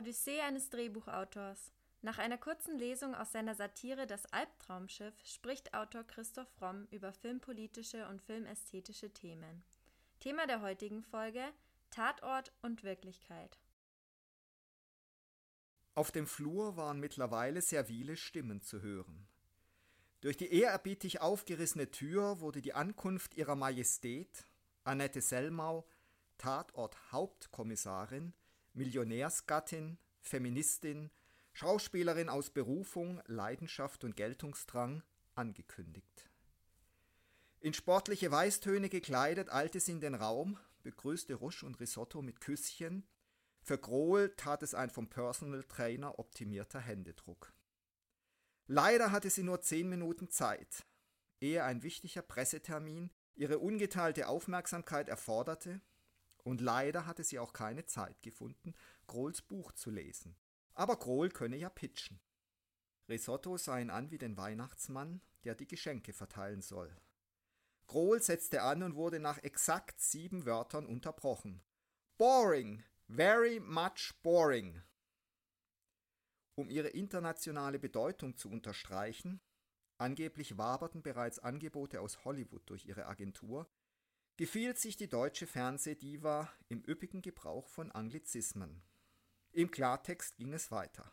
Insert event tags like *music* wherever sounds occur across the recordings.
Odyssee eines Drehbuchautors. Nach einer kurzen Lesung aus seiner Satire Das Albtraumschiff spricht Autor Christoph Romm über filmpolitische und filmästhetische Themen. Thema der heutigen Folge Tatort und Wirklichkeit. Auf dem Flur waren mittlerweile servile Stimmen zu hören. Durch die ehrerbietig aufgerissene Tür wurde die Ankunft ihrer Majestät, Annette Sellmau, Tatort Hauptkommissarin, Millionärsgattin, Feministin, Schauspielerin aus Berufung, Leidenschaft und Geltungsdrang, angekündigt. In sportliche Weißtöne gekleidet eilte sie in den Raum, begrüßte Rusch und Risotto mit Küsschen. Für Grohl tat es ein vom Personal Trainer optimierter Händedruck. Leider hatte sie nur zehn Minuten Zeit, ehe ein wichtiger Pressetermin ihre ungeteilte Aufmerksamkeit erforderte, und leider hatte sie auch keine Zeit gefunden, Grohls Buch zu lesen. Aber Grohl könne ja pitchen. Risotto sah ihn an wie den Weihnachtsmann, der die Geschenke verteilen soll. Grohl setzte an und wurde nach exakt sieben Wörtern unterbrochen. Boring, very much boring. Um ihre internationale Bedeutung zu unterstreichen, angeblich waberten bereits Angebote aus Hollywood durch ihre Agentur, gefiel sich die deutsche Fernsehdiva im üppigen Gebrauch von Anglizismen. Im Klartext ging es weiter.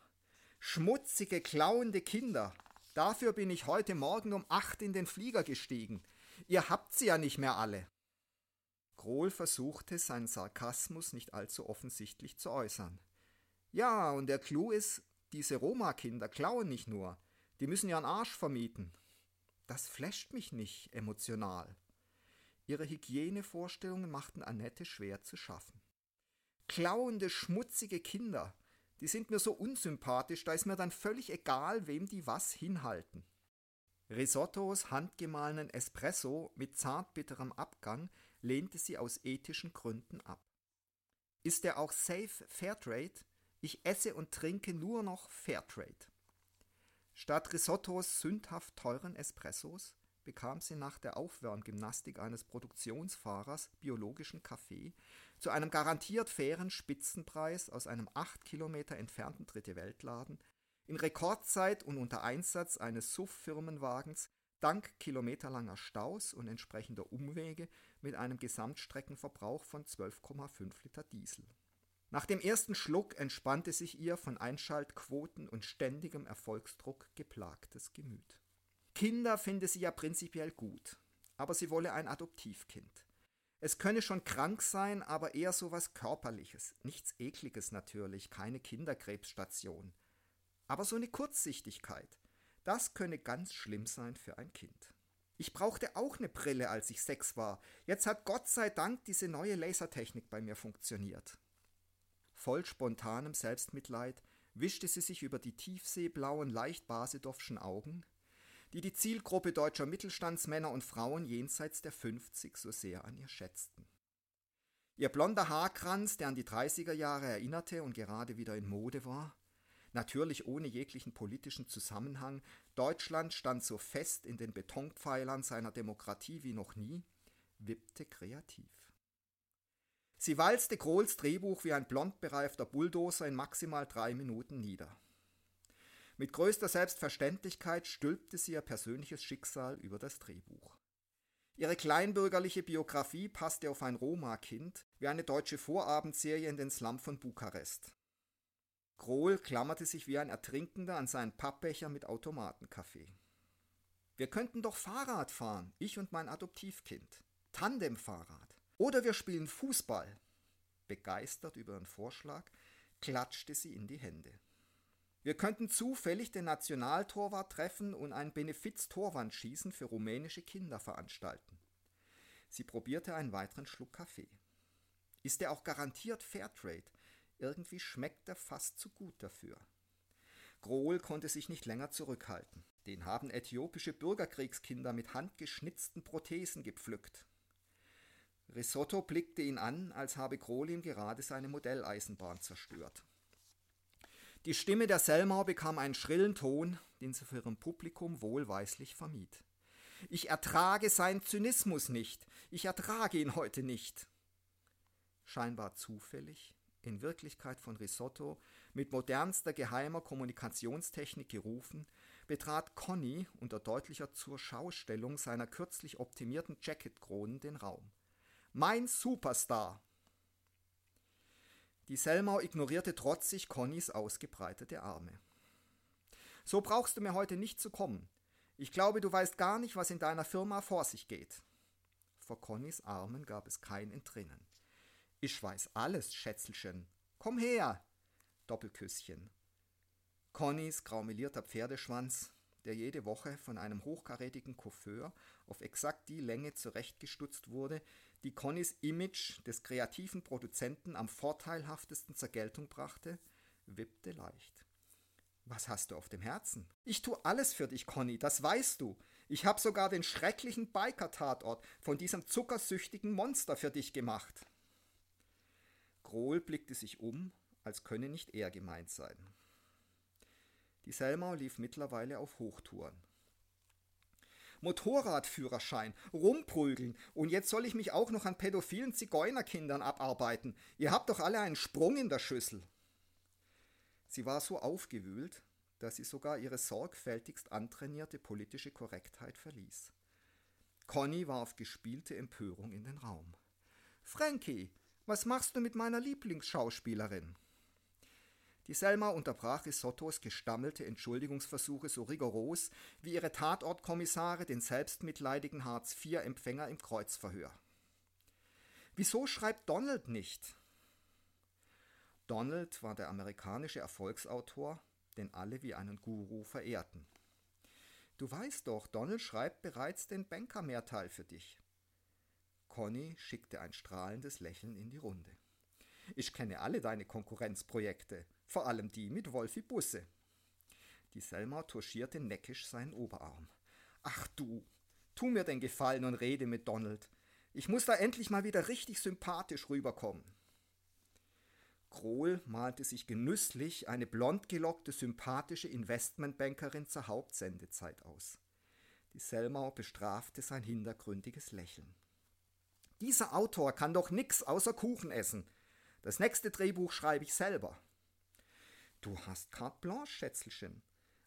Schmutzige, klauende Kinder. Dafür bin ich heute Morgen um acht in den Flieger gestiegen. Ihr habt sie ja nicht mehr alle. Grohl versuchte, seinen Sarkasmus nicht allzu offensichtlich zu äußern. Ja, und der Clou ist, diese Roma-Kinder klauen nicht nur, die müssen ihren Arsch vermieten. Das flasht mich nicht emotional. Ihre Hygienevorstellungen machten Annette schwer zu schaffen. Klauende, schmutzige Kinder, die sind mir so unsympathisch, da ist mir dann völlig egal, wem die was hinhalten. Risottos handgemahlenen Espresso mit zartbitterem Abgang lehnte sie aus ethischen Gründen ab. Ist er auch safe Fairtrade? Ich esse und trinke nur noch Fairtrade. Statt Risottos sündhaft teuren Espressos bekam sie nach der Aufwärmgymnastik eines Produktionsfahrers biologischen Kaffee zu einem garantiert fairen Spitzenpreis aus einem acht Kilometer entfernten Dritte Weltladen in Rekordzeit und unter Einsatz eines SUV-Firmenwagens dank kilometerlanger Staus und entsprechender Umwege mit einem Gesamtstreckenverbrauch von 12,5 Liter Diesel. Nach dem ersten Schluck entspannte sich ihr von Einschaltquoten und ständigem Erfolgsdruck geplagtes Gemüt. Kinder finde sie ja prinzipiell gut, aber sie wolle ein Adoptivkind. Es könne schon krank sein, aber eher so was Körperliches, nichts Ekliges natürlich, keine Kinderkrebsstation. Aber so eine Kurzsichtigkeit, das könne ganz schlimm sein für ein Kind. Ich brauchte auch eine Brille, als ich sechs war. Jetzt hat Gott sei Dank diese neue Lasertechnik bei mir funktioniert. Voll spontanem Selbstmitleid wischte sie sich über die tiefseeblauen, leicht basedowschen Augen, die die Zielgruppe deutscher Mittelstandsmänner und Frauen jenseits der 50 so sehr an ihr schätzten. Ihr blonder Haarkranz, der an die 30er Jahre erinnerte und gerade wieder in Mode war, natürlich ohne jeglichen politischen Zusammenhang, Deutschland stand so fest in den Betonpfeilern seiner Demokratie wie noch nie, wippte kreativ. Sie walzte Krohls Drehbuch wie ein blond bereifter Bulldozer in maximal drei Minuten nieder. Mit größter Selbstverständlichkeit stülpte sie ihr persönliches Schicksal über das Drehbuch. Ihre kleinbürgerliche Biografie passte auf ein Roma-Kind wie eine deutsche Vorabendserie in den Slum von Bukarest. Krohl klammerte sich wie ein Ertrinkender an seinen Pappbecher mit Automatenkaffee. Wir könnten doch Fahrrad fahren, ich und mein Adoptivkind. Tandemfahrrad. Oder wir spielen Fußball. Begeistert über ihren Vorschlag, klatschte sie in die Hände. Wir könnten zufällig den Nationaltorwart treffen und ein Benefiz-Torwandschießen für rumänische Kinder veranstalten. Sie probierte einen weiteren Schluck Kaffee. Ist er auch garantiert Fairtrade? Irgendwie schmeckt er fast zu gut dafür. Grohl konnte sich nicht länger zurückhalten. Den haben äthiopische Bürgerkriegskinder mit handgeschnitzten Prothesen gepflückt. Risotto blickte ihn an, als habe Grohl ihm gerade seine Modelleisenbahn zerstört. Die Stimme der Selma bekam einen schrillen Ton, den sie für ihrem Publikum wohlweislich vermied. Ich ertrage seinen Zynismus nicht. Ich ertrage ihn heute nicht. Scheinbar zufällig, in Wirklichkeit von Risotto, mit modernster geheimer Kommunikationstechnik gerufen, betrat Conny unter deutlicher Zurschaustellung seiner kürzlich optimierten Jacketkronen den Raum. Mein Superstar! Die Selmau ignorierte trotzig Connys ausgebreitete Arme. So brauchst du mir heute nicht zu kommen. Ich glaube, du weißt gar nicht, was in deiner Firma vor sich geht. Vor Connys Armen gab es kein Entrinnen. Ich weiß alles, Schätzelchen. Komm her! Doppelküsschen. Connys graumelierter Pferdeschwanz, der jede Woche von einem hochkarätigen Coiffeur auf exakt die Länge zurechtgestutzt wurde, die Connys Image des kreativen Produzenten am vorteilhaftesten zur Geltung brachte, wippte leicht. Was hast du auf dem Herzen? Ich tu alles für dich, Conny, das weißt du. Ich hab sogar den schrecklichen Biker-Tatort von diesem zuckersüchtigen Monster für dich gemacht. Grohl blickte sich um, als könne nicht er gemeint sein. Die Selma lief mittlerweile auf Hochtouren. Motorradführerschein, rumprügeln und jetzt soll ich mich auch noch an pädophilen Zigeunerkindern abarbeiten. Ihr habt doch alle einen Sprung in der Schüssel. Sie war so aufgewühlt, dass sie sogar ihre sorgfältigst antrainierte politische Korrektheit verließ. Conny warf gespielte Empörung in den Raum. Frankie, was machst du mit meiner Lieblingsschauspielerin? Die Selma unterbrach Risottos gestammelte Entschuldigungsversuche so rigoros wie ihre Tatortkommissare den selbstmitleidigen Hartz-IV-Empfänger im Kreuzverhör. Wieso schreibt Donald nicht? Donald war der amerikanische Erfolgsautor, den alle wie einen Guru verehrten. Du weißt doch, Donald schreibt bereits den Banker-Mehrteil für dich. Conny schickte ein strahlendes Lächeln in die Runde. Ich kenne alle deine Konkurrenzprojekte, vor allem die mit Wolfi Busse. Die Selma touchierte neckisch seinen Oberarm. Ach du, tu mir den Gefallen und rede mit Donald. Ich muss da endlich mal wieder richtig sympathisch rüberkommen. Krohl malte sich genüsslich eine blond gelockte, sympathische Investmentbankerin zur Hauptsendezeit aus. Die Selma bestrafte sein hintergründiges Lächeln. Dieser Autor kann doch nix außer Kuchen essen. Das nächste Drehbuch schreibe ich selber. Du hast carte blanche, Schätzelchen.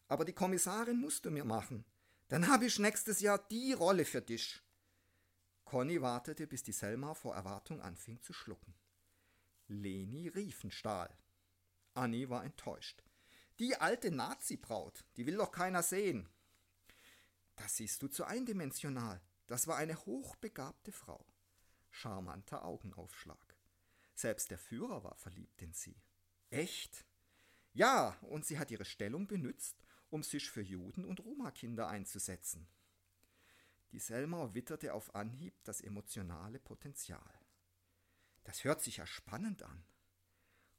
Aber die Kommissarin musst du mir machen. Dann habe ich nächstes Jahr die Rolle für dich. Conny wartete, bis die Selma vor Erwartung anfing zu schlucken. Leni Riefenstahl. Annie war enttäuscht. Die alte Nazi-Braut, die will doch keiner sehen. Das siehst du zu eindimensional. Das war eine hochbegabte Frau. Charmanter Augenaufschlag. Selbst der Führer war verliebt in sie. Echt? Ja, und sie hat ihre Stellung benützt, um sich für Juden und Roma-Kinder einzusetzen. Die Selma witterte auf Anhieb das emotionale Potenzial. Das hört sich ja spannend an.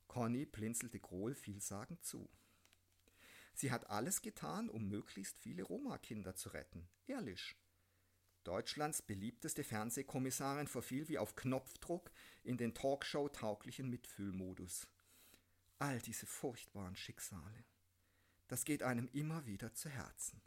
Conny blinzelte Grohl vielsagend zu. Sie hat alles getan, um möglichst viele Roma-Kinder zu retten. Ehrlich. Deutschlands beliebteste Fernsehkommissarin verfiel wie auf Knopfdruck in den Talkshow-tauglichen Mitfühlmodus. All diese furchtbaren Schicksale. Das geht einem immer wieder zu Herzen.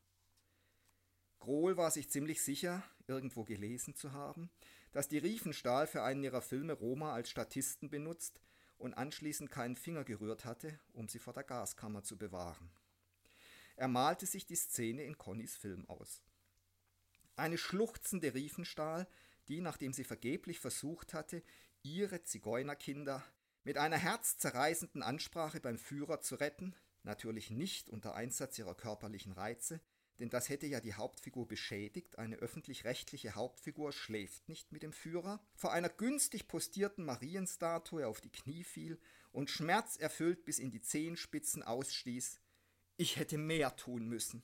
Grohl war sich ziemlich sicher, irgendwo gelesen zu haben, dass die Riefenstahl für einen ihrer Filme Roma als Statisten benutzt und anschließend keinen Finger gerührt hatte, um sie vor der Gaskammer zu bewahren. Er malte sich die Szene in Connys Film aus. Eine schluchzende Riefenstahl, die, nachdem sie vergeblich versucht hatte, ihre Zigeunerkinder mit einer herzzerreißenden Ansprache beim Führer zu retten, natürlich nicht unter Einsatz ihrer körperlichen Reize, denn das hätte ja die Hauptfigur beschädigt, eine öffentlich-rechtliche Hauptfigur schläft nicht mit dem Führer, vor einer günstig postierten Marienstatue auf die Knie fiel und schmerzerfüllt bis in die Zehenspitzen ausstieß, ich hätte mehr tun müssen.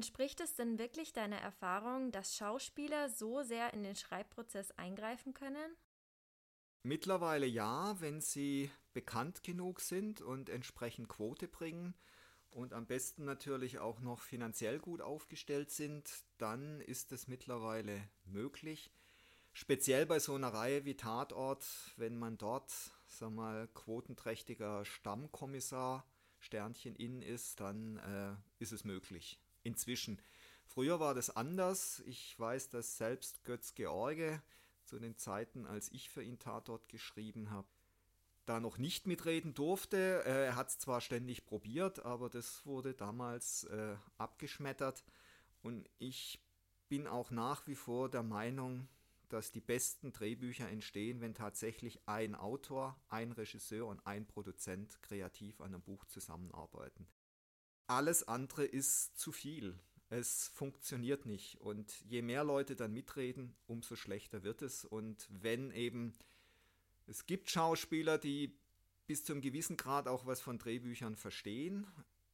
Entspricht es denn wirklich deiner Erfahrung, dass Schauspieler so sehr in den Schreibprozess eingreifen können? Mittlerweile ja, wenn sie bekannt genug sind und entsprechend Quote bringen und am besten natürlich auch noch finanziell gut aufgestellt sind, dann ist es mittlerweile möglich. Speziell bei so einer Reihe wie Tatort, wenn man dort, sag mal, quotenträchtiger Stammkommissar Sternchen in ist, dann äh, ist es möglich. Inzwischen. Früher war das anders. Ich weiß, dass selbst Götz George zu den Zeiten, als ich für ihn Tatort geschrieben habe, da noch nicht mitreden durfte. Äh, er hat es zwar ständig probiert, aber das wurde damals äh, abgeschmettert. Und ich bin auch nach wie vor der Meinung, dass die besten Drehbücher entstehen, wenn tatsächlich ein Autor, ein Regisseur und ein Produzent kreativ an einem Buch zusammenarbeiten. Alles andere ist zu viel. Es funktioniert nicht. Und je mehr Leute dann mitreden, umso schlechter wird es. Und wenn eben es gibt Schauspieler, die bis zu einem gewissen Grad auch was von Drehbüchern verstehen.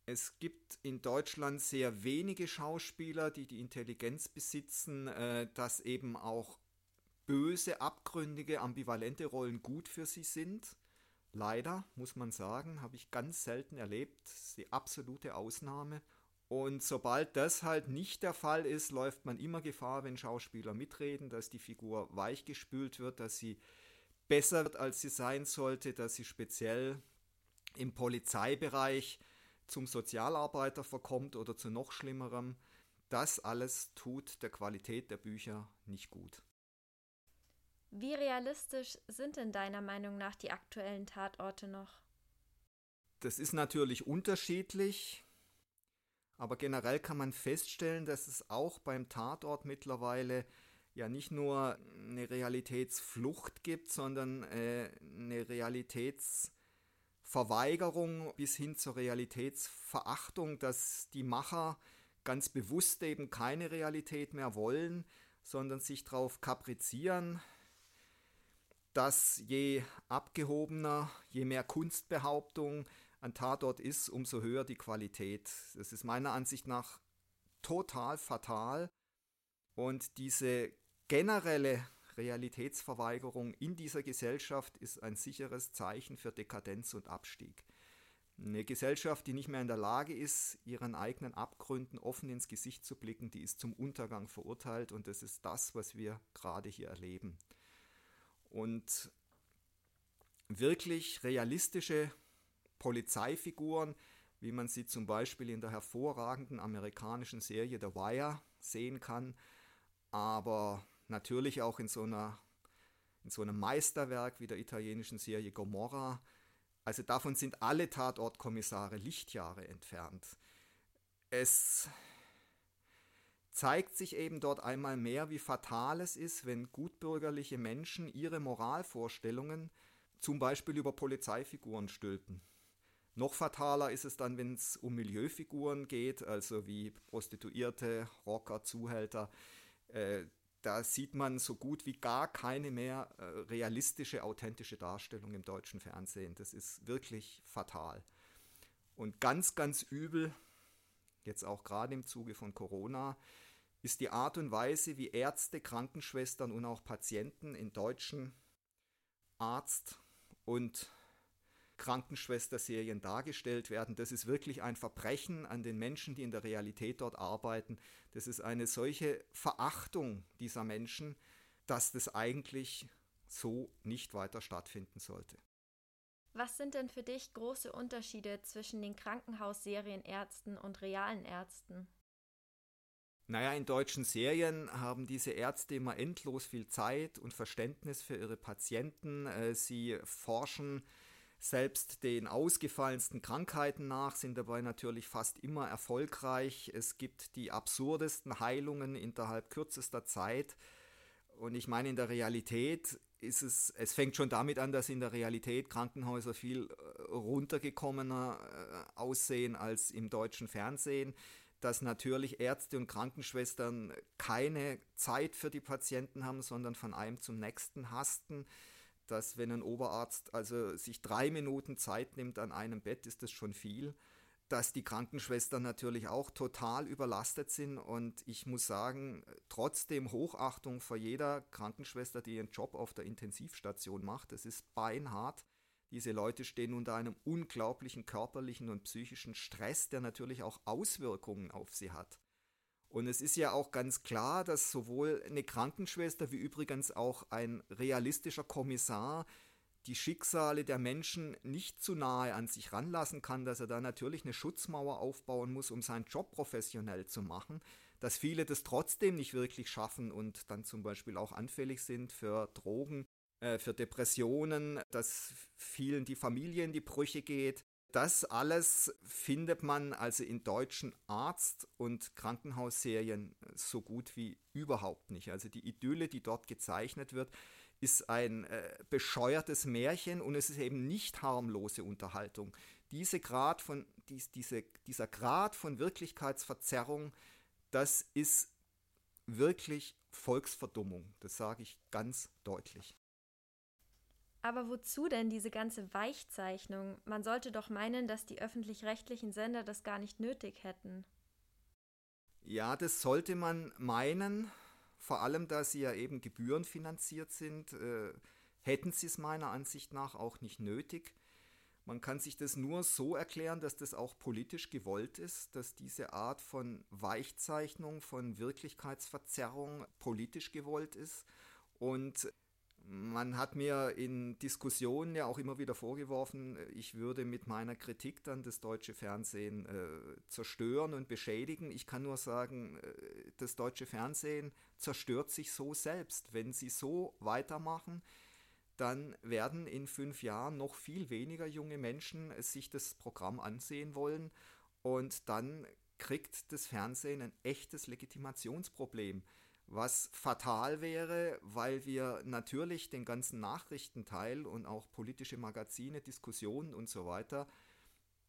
Es gibt in Deutschland sehr wenige Schauspieler, die die Intelligenz besitzen, äh, dass eben auch böse, abgründige, ambivalente Rollen gut für sie sind. Leider, muss man sagen, habe ich ganz selten erlebt. Das ist die absolute Ausnahme. Und sobald das halt nicht der Fall ist, läuft man immer Gefahr, wenn Schauspieler mitreden, dass die Figur weichgespült wird, dass sie besser wird, als sie sein sollte, dass sie speziell im Polizeibereich zum Sozialarbeiter verkommt oder zu noch schlimmerem. Das alles tut der Qualität der Bücher nicht gut. Wie realistisch sind denn deiner Meinung nach die aktuellen Tatorte noch? Das ist natürlich unterschiedlich, aber generell kann man feststellen, dass es auch beim Tatort mittlerweile ja nicht nur eine Realitätsflucht gibt, sondern äh, eine Realitätsverweigerung bis hin zur Realitätsverachtung, dass die Macher ganz bewusst eben keine Realität mehr wollen, sondern sich darauf kaprizieren, dass je abgehobener, je mehr Kunstbehauptung ein Tatort ist, umso höher die Qualität. Das ist meiner Ansicht nach total fatal. Und diese generelle Realitätsverweigerung in dieser Gesellschaft ist ein sicheres Zeichen für Dekadenz und Abstieg. Eine Gesellschaft, die nicht mehr in der Lage ist, ihren eigenen Abgründen offen ins Gesicht zu blicken, die ist zum Untergang verurteilt und das ist das, was wir gerade hier erleben. Und wirklich realistische Polizeifiguren, wie man sie zum Beispiel in der hervorragenden amerikanischen Serie The Wire sehen kann, aber natürlich auch in so einer in so einem Meisterwerk wie der italienischen Serie Gomorra. Also davon sind alle Tatortkommissare Lichtjahre entfernt. Es zeigt sich eben dort einmal mehr, wie fatal es ist, wenn gutbürgerliche Menschen ihre Moralvorstellungen zum Beispiel über Polizeifiguren stülpen. Noch fataler ist es dann, wenn es um Milieufiguren geht, also wie Prostituierte, Rocker, Zuhälter. Äh, da sieht man so gut wie gar keine mehr äh, realistische, authentische Darstellung im deutschen Fernsehen. Das ist wirklich fatal. Und ganz, ganz übel, jetzt auch gerade im Zuge von Corona, ist die Art und Weise, wie Ärzte, Krankenschwestern und auch Patienten in deutschen Arzt- und Krankenschwesterserien dargestellt werden. Das ist wirklich ein Verbrechen an den Menschen, die in der Realität dort arbeiten. Das ist eine solche Verachtung dieser Menschen, dass das eigentlich so nicht weiter stattfinden sollte. Was sind denn für dich große Unterschiede zwischen den Krankenhausserienärzten und realen Ärzten? Naja, in deutschen Serien haben diese Ärzte immer endlos viel Zeit und Verständnis für ihre Patienten. Äh, sie forschen selbst den ausgefallensten Krankheiten nach, sind dabei natürlich fast immer erfolgreich. Es gibt die absurdesten Heilungen innerhalb kürzester Zeit. Und ich meine, in der Realität ist es, es fängt schon damit an, dass in der Realität Krankenhäuser viel äh, runtergekommener äh, aussehen als im deutschen Fernsehen dass natürlich Ärzte und Krankenschwestern keine Zeit für die Patienten haben, sondern von einem zum nächsten hasten dass wenn ein Oberarzt also sich drei Minuten Zeit nimmt an einem Bett, ist das schon viel. Dass die Krankenschwestern natürlich auch total überlastet sind und ich muss sagen, trotzdem Hochachtung vor jeder Krankenschwester, die ihren Job auf der Intensivstation macht. Das ist beinhart. Diese Leute stehen unter einem unglaublichen körperlichen und psychischen Stress, der natürlich auch Auswirkungen auf sie hat. Und es ist ja auch ganz klar, dass sowohl eine Krankenschwester wie übrigens auch ein realistischer Kommissar die Schicksale der Menschen nicht zu nahe an sich ranlassen kann, dass er da natürlich eine Schutzmauer aufbauen muss, um seinen Job professionell zu machen. dass viele das trotzdem nicht wirklich schaffen und dann zum Beispiel auch anfällig sind für Drogen, äh, für Depressionen, dass vielen die Familie in die Brüche geht. Das alles findet man also in deutschen Arzt- und Krankenhausserien so gut wie überhaupt nicht. Also die Idylle, die dort gezeichnet wird, ist ein äh, bescheuertes Märchen und es ist eben nicht harmlose Unterhaltung. Diese Grad von, dies, diese, dieser Grad von Wirklichkeitsverzerrung, das ist wirklich Volksverdummung. Das sage ich ganz deutlich. Aber wozu denn diese ganze Weichzeichnung? Man sollte doch meinen, dass die öffentlich-rechtlichen Sender das gar nicht nötig hätten. Ja, das sollte man meinen, vor allem da sie ja eben gebührenfinanziert sind, äh, hätten sie es meiner Ansicht nach auch nicht nötig. Man kann sich das nur so erklären, dass das auch politisch gewollt ist, dass diese Art von Weichzeichnung, von Wirklichkeitsverzerrung politisch gewollt ist. Und man hat mir in Diskussionen ja auch immer wieder vorgeworfen, ich würde mit meiner Kritik dann das deutsche Fernsehen äh, zerstören und beschädigen. Ich kann nur sagen, äh, das deutsche Fernsehen zerstört sich so selbst. Wenn sie so weitermachen, dann werden in fünf Jahren noch viel weniger junge Menschen sich das Programm ansehen wollen und dann kriegt das Fernsehen ein echtes Legitimationsproblem, was fatal wäre, weil wir natürlich den ganzen Nachrichtenteil und auch politische Magazine, Diskussionen und so weiter,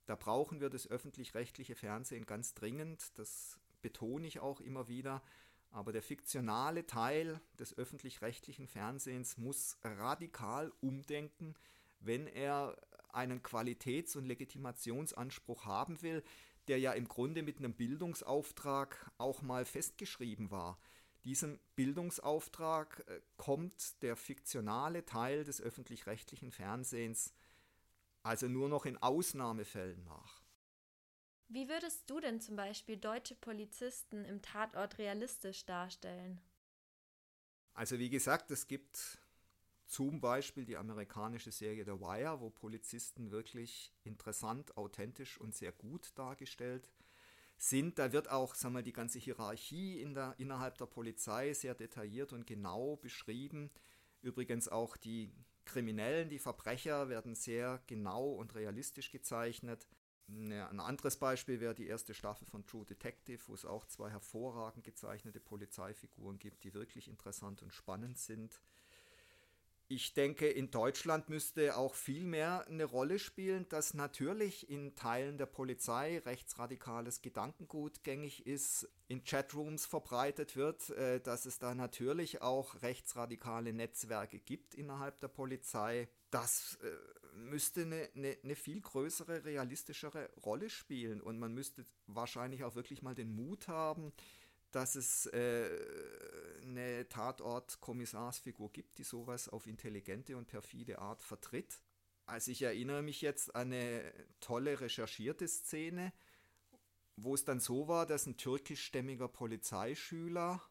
da brauchen wir das öffentlich-rechtliche Fernsehen ganz dringend, das betone ich auch immer wieder, aber der fiktionale Teil des öffentlich-rechtlichen Fernsehens muss radikal umdenken, wenn er einen Qualitäts- und Legitimationsanspruch haben will, der ja im Grunde mit einem Bildungsauftrag auch mal festgeschrieben war. Diesem Bildungsauftrag äh, kommt der fiktionale Teil des öffentlich-rechtlichen Fernsehens also nur noch in Ausnahmefällen nach. Wie würdest du denn zum Beispiel deutsche Polizisten im Tatort realistisch darstellen? Also wie gesagt, es gibt zum Beispiel die amerikanische Serie The Wire, wo Polizisten wirklich interessant, authentisch und sehr gut dargestellt sind. Da wird auch sagen wir, die ganze Hierarchie in der, innerhalb der Polizei sehr detailliert und genau beschrieben. Übrigens auch die Kriminellen, die Verbrecher werden sehr genau und realistisch gezeichnet. Ein anderes Beispiel wäre die erste Staffel von True Detective, wo es auch zwei hervorragend gezeichnete Polizeifiguren gibt, die wirklich interessant und spannend sind. Ich denke, in Deutschland müsste auch viel mehr eine Rolle spielen, dass natürlich in Teilen der Polizei rechtsradikales Gedankengut gängig ist, in Chatrooms verbreitet wird, äh, dass es da natürlich auch rechtsradikale Netzwerke gibt innerhalb der Polizei. Das äh, müsste eine, eine, eine, viel größere, realistischere Rolle spielen und man müsste wahrscheinlich auch wirklich mal den Mut haben, dass es äh, eine Tatort-Kommissarsfigur gibt, die sowas auf intelligente und perfide Art vertritt. Also ich erinnere mich jetzt an eine tolle recherchierte Szene, wo es dann so war, dass ein türkischstämmiger Polizeischüler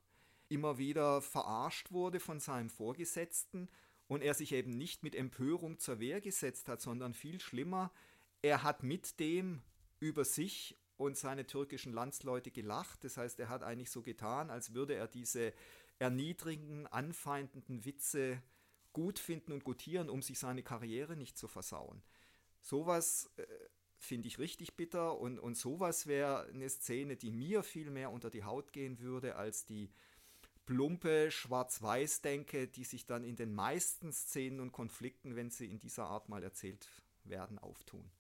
immer wieder verarscht wurde von seinem Vorgesetzten und er sich eben nicht mit Empörung zur Wehr gesetzt hat, sondern viel schlimmer, er hat mit dem über sich und seine türkischen Landsleute gelacht. Das heißt, er hat eigentlich so getan, als würde er diese erniedrigenden, anfeindenden Witze gut finden und gutieren, um sich seine Karriere nicht zu versauen. Sowas äh, finde ich richtig bitter und, und sowas wäre eine Szene, die mir viel mehr unter die Haut gehen würde, als die plumpe Schwarz-Weiß-Denke, die sich dann in den meisten Szenen und Konflikten, wenn sie in dieser Art mal erzählt werden, auftun.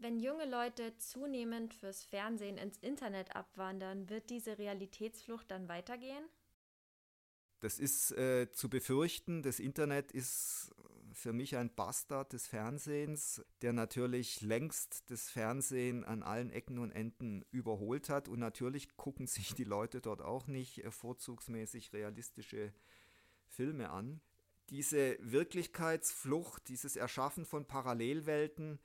Wenn junge Leute zunehmend fürs Fernsehen ins Internet abwandern, wird diese Realitätsflucht dann weitergehen? Das ist äh, zu befürchten. Das Internet ist für mich ein Bastard des Fernsehens, der natürlich längst das Fernsehen an allen Ecken und Enden überholt hat. Und natürlich gucken *laughs* sich die Leute dort auch nicht äh, vorzugsmäßig realistische Filme an. Diese Wirklichkeitsflucht, dieses Erschaffen von Parallelwelten,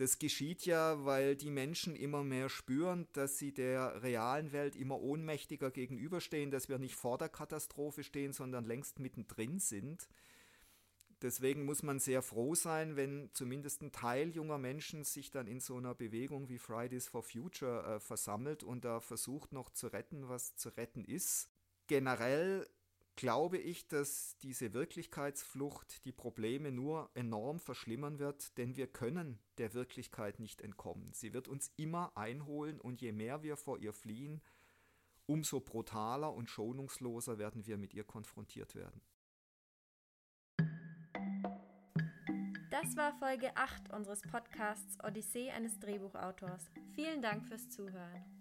das geschieht ja, weil die Menschen immer mehr spüren, dass sie der realen Welt immer ohnmächtiger gegenüberstehen, dass wir nicht vor der Katastrophe stehen, sondern längst mittendrin sind. deswegen muss man sehr froh sein, wenn zumindest ein Teil junger Menschen sich dann in so einer Bewegung wie Fridays for Future äh, versammelt und da versucht noch zu retten, was zu retten ist. Generell glaube ich, dass diese Wirklichkeitsflucht die Probleme nur enorm verschlimmern wird, denn wir können der Wirklichkeit nicht entkommen. Sie wird uns immer einholen und je mehr wir vor ihr fliehen, umso brutaler und schonungsloser werden wir mit ihr konfrontiert werden. Das war Folge 8 unseres Podcasts Odyssee eines Drehbuchautors. Vielen Dank fürs Zuhören.